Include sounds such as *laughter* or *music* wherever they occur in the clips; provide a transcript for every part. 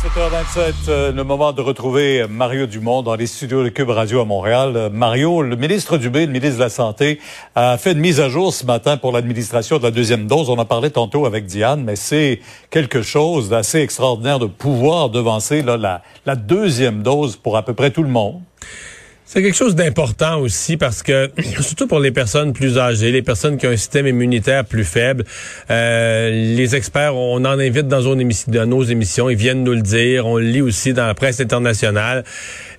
7h27, euh, le moment de retrouver Mario Dumont dans les studios de Cube Radio à Montréal. Euh, Mario, le ministre Dubé, le ministre de la Santé, a fait une mise à jour ce matin pour l'administration de la deuxième dose. On en parlait tantôt avec Diane, mais c'est quelque chose d'assez extraordinaire de pouvoir devancer là, la, la deuxième dose pour à peu près tout le monde. C'est quelque chose d'important aussi parce que, *clears throat* surtout pour les personnes plus âgées, les personnes qui ont un système immunitaire plus faible, euh, les experts, on en invite dans, nos émissions, ils viennent nous le dire, on le lit aussi dans la presse internationale.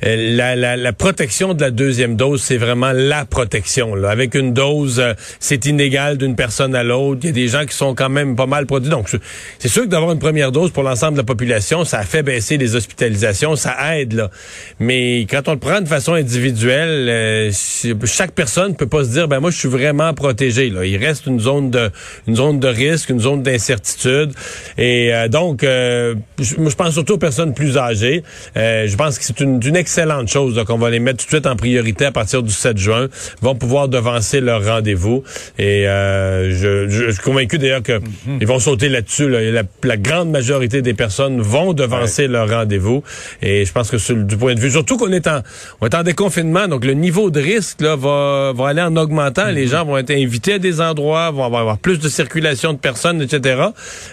Euh, la, la- la protection de la deuxième dose, c'est vraiment la protection. Là. Avec une dose, euh, c'est inégal d'une personne à l'autre. Il y a des gens qui sont quand même pas mal produits. Donc, c'est- c'est sûr que d'avoir une première dose pour l'ensemble de la population, ça fait baisser les hospitalisations, ça aide. là. Mais quand on le prend de façon individuelle, euh, c'est- chaque personne peut pas se dire, ben moi, je suis vraiment protégé. Là. Il reste une zone de, une zone de risque, une zone d'incertitude. Et euh, donc, euh, je, moi, je pense surtout aux personnes plus âgées. Euh, je pense que c'est une, une excellente chose qu'on va les mettre tout de suite en priorité à partir du 7 juin. Ils vont pouvoir devancer leur rendez-vous. Et euh, je, je- je suis convaincu d'ailleurs que ils vont sauter là-dessus. là. La, la grande majorité des personnes vont devancer leur rendez-vous. Et je pense que sur du point de vue, surtout qu'on est en, on est en déconfinement, donc le niveau de risque là, va, va aller en augmentant. Les gens vont être invités à des endroits, vont avoir plus de circulation de personnes, etc.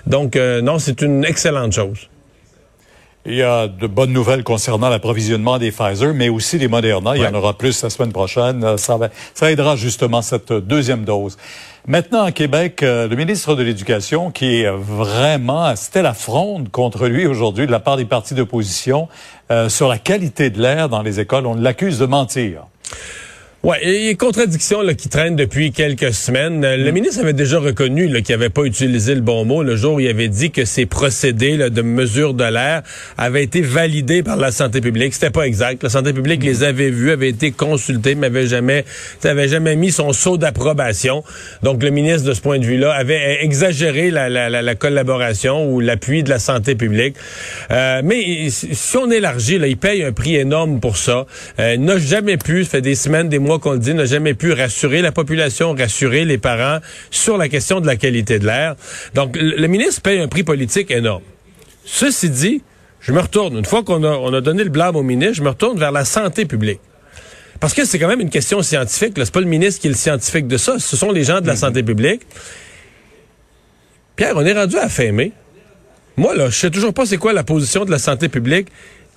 Donc euh, non, c'est une excellente chose. Il y a de bonnes nouvelles concernant l'approvisionnement des Pfizer, mais aussi des Moderna. Il y en aura plus la semaine prochaine. Euh, Ça, va- ça aidera justement cette euh, deuxième dose. Maintenant, à Québec, euh, le ministre de l'Éducation, qui est vraiment, c'était la fronde contre lui aujourd'hui de la part des partis d'opposition euh, sur la qualité de l'air dans les écoles. On l'accuse de mentir. Ouais, et il y a une contradiction là, qui traîne depuis quelques semaines. Euh, Le ministre avait déjà reconnu qu'il n'avait pas utilisé le bon mot le jour où il avait dit que ces procédés là, de mesure de l'air avaient été validés par la santé publique. C'était pas exact. La santé publique les avait vus, avait été consultés, mais avait jamais, avait jamais mis son sceau d'approbation. Donc le ministre, de ce point de vue-là, avait exagéré la, la, la, la collaboration ou l'appui de la santé publique. Euh, mais si on élargit, là, il paye un prix énorme pour ça. Euh, il n'a jamais pu, ça fait des semaines, des mois qu'on le dit, n'a jamais pu rassurer la population, rassurer les parents sur la question de la qualité de l'air. Donc, le, ministre paye un prix politique énorme. Ceci dit, je me retourne, une fois qu'on a, on a donné le blâme au ministre, je me retourne vers la santé publique. Parce que c'est quand même une question scientifique. C'est pas le ministre qui est le scientifique de ça. Ce sont les gens de la santé publique. Pierre, on est rendu à fin mai. Moi, là, je sais toujours pas c'est quoi la position de la santé publique.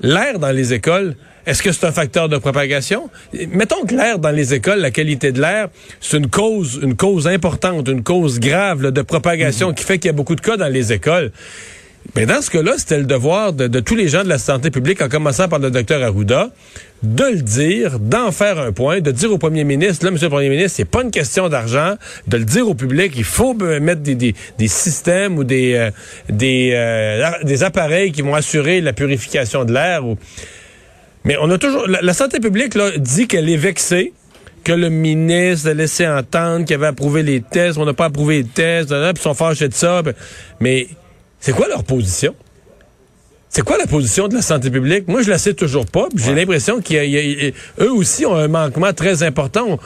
L'air dans les écoles, est-ce que c'est un facteur de propagation? Mettons que l'air dans les écoles, la qualité de l'air, c'est une cause, une cause importante, une cause grave là, de propagation qui fait qu'il y a beaucoup de cas dans les écoles. Mais dans ce cas-là, c'était le devoir de, de tous les gens de la santé publique, en commençant par le docteur Arruda, de le dire, d'en faire un point, de dire au premier ministre, là, monsieur le premier ministre, c'est pas une question d'argent, de le dire au public, il faut euh, mettre des, des, des systèmes ou des, euh, des, euh, des appareils qui vont assurer la purification de l'air. Ou... Mais on a toujours, la, la santé publique là, dit qu'elle est vexée que le ministre a laissé entendre qu'il avait approuvé les tests, on n'a pas approuvé les tests, là, puis ils sont fâchés de ça. puis- Mais c'est quoi leur position? C'est quoi la position de la santé publique? Moi, je la sais toujours pas. J'ai l'impression qu'eux aussi ont un manquement très important. On,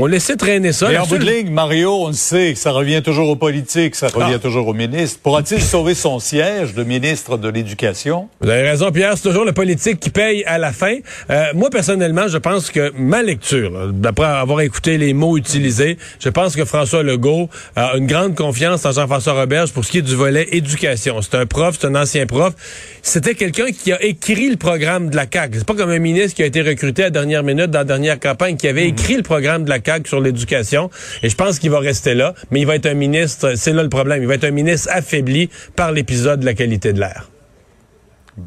on laissait traîner ça. Et en bout de ligne, Mario, on le sait, ça revient toujours aux politiques, ça revient Ah. toujours au ministre. Pourra-t-il sauver son siège de ministre de l'Éducation? Vous avez raison, Pierre. C'est toujours le politique qui paye à la fin. Euh, moi, personnellement, je pense que ma lecture, d'après avoir écouté les mots utilisés, je pense que François Legault a une grande confiance en Jean-François Roberge pour ce qui est du volet éducation. C'est un prof, c'est un ancien prof. C'était quelqu'un qui a écrit le programme de la CAQ. C'est pas comme un ministre qui a été recruté à la dernière minute dans la dernière campagne, qui avait écrit le programme de la CAQ Sur l'éducation. Et je pense qu'il va rester là, mais il va être un ministre, c'est là le problème, il va être un ministre affaibli par l'épisode de la qualité de l'air.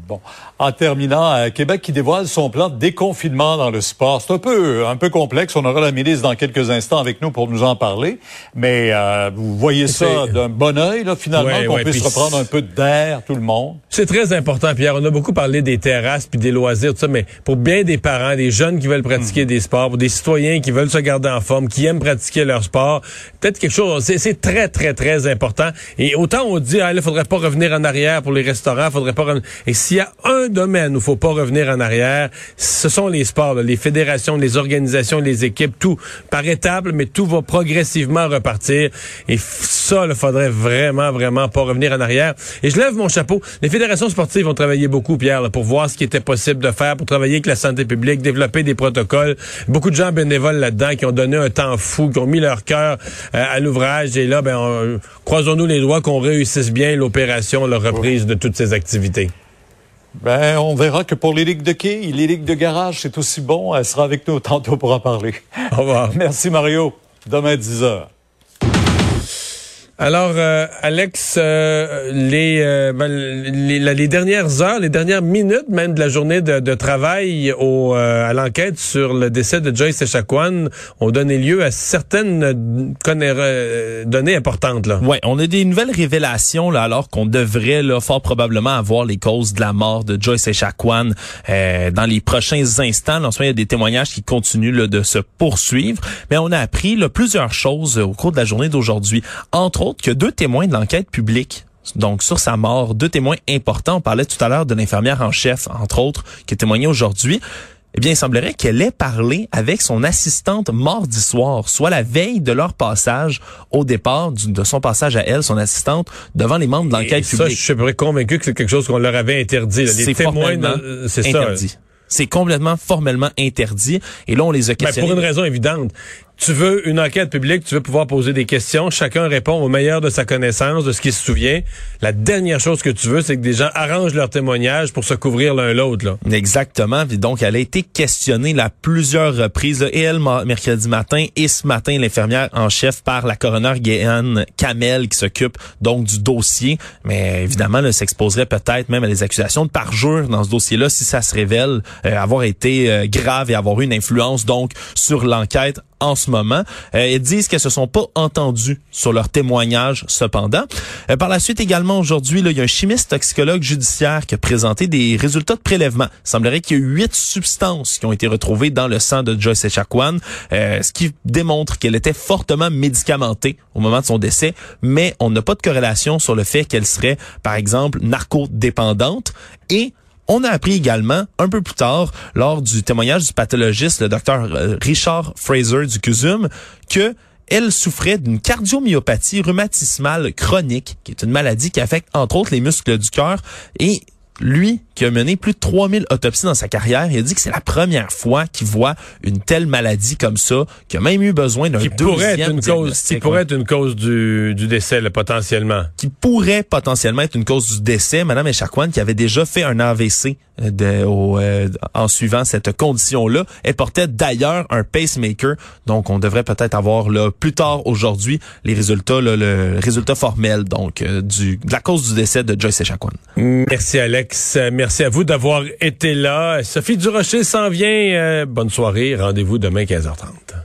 Bon. En terminant, euh, Québec qui dévoile son plan de déconfinement dans le sport. C'est un peu, un peu complexe. On aura la ministre dans quelques instants avec nous pour nous en parler. Mais euh, vous voyez ça d'un bon oeil, là, finalement, qu'on puisse reprendre un peu d'air, tout le monde. C'est très important, Pierre. On a beaucoup parlé des terrasses puis des loisirs, tout ça, mais pour bien des parents, des jeunes qui veulent pratiquer hmm. des sports, pour des citoyens qui veulent se garder en forme, qui aiment pratiquer leur sport, peut-être quelque chose. C'est très, très, très important. Et autant on dit, ah, il faudrait pas revenir en arrière pour les restaurants, faudrait pas. Et s'il y a un domaine où il faut pas revenir en arrière, ce sont les sports, les fédérations, les organisations, les équipes, tout par étapes, mais tout va progressivement repartir. Et ça, il faudrait vraiment, vraiment pas revenir en arrière. Et je lève mon chapeau. Les fédérations sportives ont travaillé beaucoup, Pierre, pour voir ce qui était possible de faire, pour travailler avec la santé publique, développer des protocoles. Beaucoup de gens bénévoles là-dedans qui ont donné un temps fou, qui ont mis leur cœur euh, à l'ouvrage. Et là, ben, croisons-nous les doigts qu'on réussisse bien l'opération, la reprise de toutes ces activités. Ben, on verra que pour les ligues de quai, les ligues de garage, c'est aussi bon. Elle sera avec nous tantôt pour en parler. Au revoir. *laughs* Merci, Mario. Demain, 10 heures. Alors, euh, Alex, euh, euh, ben, les, les, dernières heures, les dernières minutes même de la journée de, travail au, à l'enquête sur le décès de Joyce Echaquan ont donné lieu à certaines données importantes. Là. Ouais, on a des nouvelles révélations là, alors qu'on devrait là, fort probablement avoir les causes de la mort de Joyce Echaquan dans les prochains instants. En ce moment, il y a des témoignages qui continuent là, de se poursuivre, mais on a appris là, plusieurs choses au cours de la journée d'aujourd'hui. Entre que deux témoins de l'enquête publique donc sur sa mort, deux témoins importants. On parlait tout à l'heure de l'infirmière en chef, entre autres, qui a témoigné aujourd'hui. Eh bien, il semblerait qu'elle ait parlé avec son assistante mardi soir, soit la veille de leur passage au départ, de son passage à elle, son assistante, devant les membres de l'enquête publique. Ça, je suis convaincu que c'est quelque chose qu'on leur avait interdit. Les témoins, c'est ça. C'est complètement formellement interdit. Et là, on les a questionnés. Ben pour une raison évidente tu veux une enquête publique, tu veux pouvoir poser des questions, chacun répond au meilleur de sa connaissance, de ce qu'il se souvient. La dernière chose que tu veux, c'est que des gens arrangent leur témoignage pour se couvrir l'un l'autre. Exactement. donc, elle a été questionnée à plusieurs reprises, et elle, mercredi matin, et ce matin, l'infirmière en chef par la coroner Guéane Kamel, qui s'occupe donc du dossier. Mais évidemment, elle s'exposerait peut-être même à des accusations de parjure dans ce dossier-là si ça se révèle euh, avoir été euh, grave et avoir eu une influence donc sur l'enquête en ce moment. Euh, ils disent qu'elles se sont pas entendues sur leur témoignage cependant. Euh, par la suite également aujourd'hui, il y a un chimiste toxicologue judiciaire qui a présenté des résultats de prélèvement. Il semblerait qu'il y a huit substances qui ont été retrouvées dans le sang de Joyce Echaquan, euh, ce qui démontre qu'elle était fortement médicamentée au moment de son décès, mais on n'a pas de corrélation sur le fait qu'elle serait, par exemple, narcodépendante et on a appris également, un peu plus tard, lors du témoignage du pathologiste, le docteur euh, Richard Fraser du CUSUM, que elle souffrait d'une cardiomyopathie rhumatismale chronique, qui est une maladie qui affecte entre autres les muscles du cœur. Et lui, qui a mené plus de 3000 autopsies dans sa carrière, il a dit que c'est la première fois qu'il voit une telle maladie comme ça, qu'il a même eu besoin d'un deuxième pourrait être une cause, Qui pourrait être une cause du, du décès, potentiellement. Qui pourrait potentiellement être une cause du décès. Madame Echaquan, qui avait déjà fait un AVC euh, de, au, euh, en suivant cette condition-là, elle portait d'ailleurs un pacemaker. Donc, on devrait peut-être avoir là, plus tard aujourd'hui les résultats, là, le résultat formel donc euh, du, de la cause du décès de Joyce Echaquan. Merci Alex. Merci à vous d'avoir été là. Sophie Durocher s'en vient. Euh, bonne soirée. Rendez-vous demain 15h30.